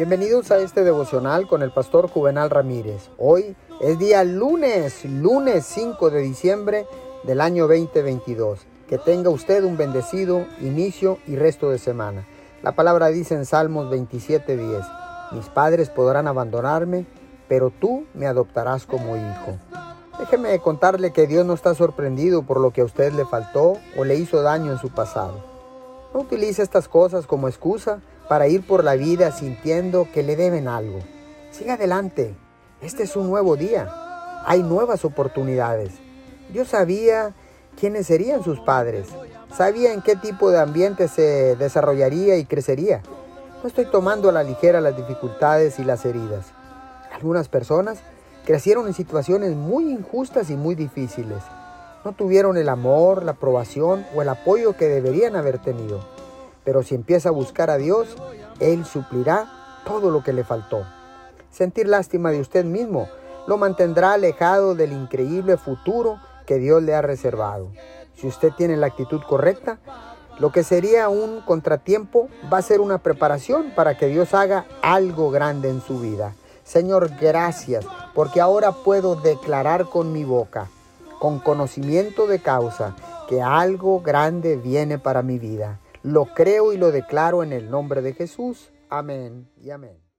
Bienvenidos a este devocional con el pastor Juvenal Ramírez. Hoy es día lunes, lunes 5 de diciembre del año 2022. Que tenga usted un bendecido inicio y resto de semana. La palabra dice en Salmos 27:10, mis padres podrán abandonarme, pero tú me adoptarás como hijo. Déjeme contarle que Dios no está sorprendido por lo que a usted le faltó o le hizo daño en su pasado. No utilice estas cosas como excusa para ir por la vida sintiendo que le deben algo. Siga adelante. Este es un nuevo día. Hay nuevas oportunidades. Dios sabía quiénes serían sus padres. Sabía en qué tipo de ambiente se desarrollaría y crecería. No estoy tomando a la ligera las dificultades y las heridas. Algunas personas crecieron en situaciones muy injustas y muy difíciles no tuvieron el amor, la aprobación o el apoyo que deberían haber tenido. Pero si empieza a buscar a Dios, Él suplirá todo lo que le faltó. Sentir lástima de usted mismo lo mantendrá alejado del increíble futuro que Dios le ha reservado. Si usted tiene la actitud correcta, lo que sería un contratiempo va a ser una preparación para que Dios haga algo grande en su vida. Señor, gracias, porque ahora puedo declarar con mi boca con conocimiento de causa que algo grande viene para mi vida. Lo creo y lo declaro en el nombre de Jesús. Amén y amén.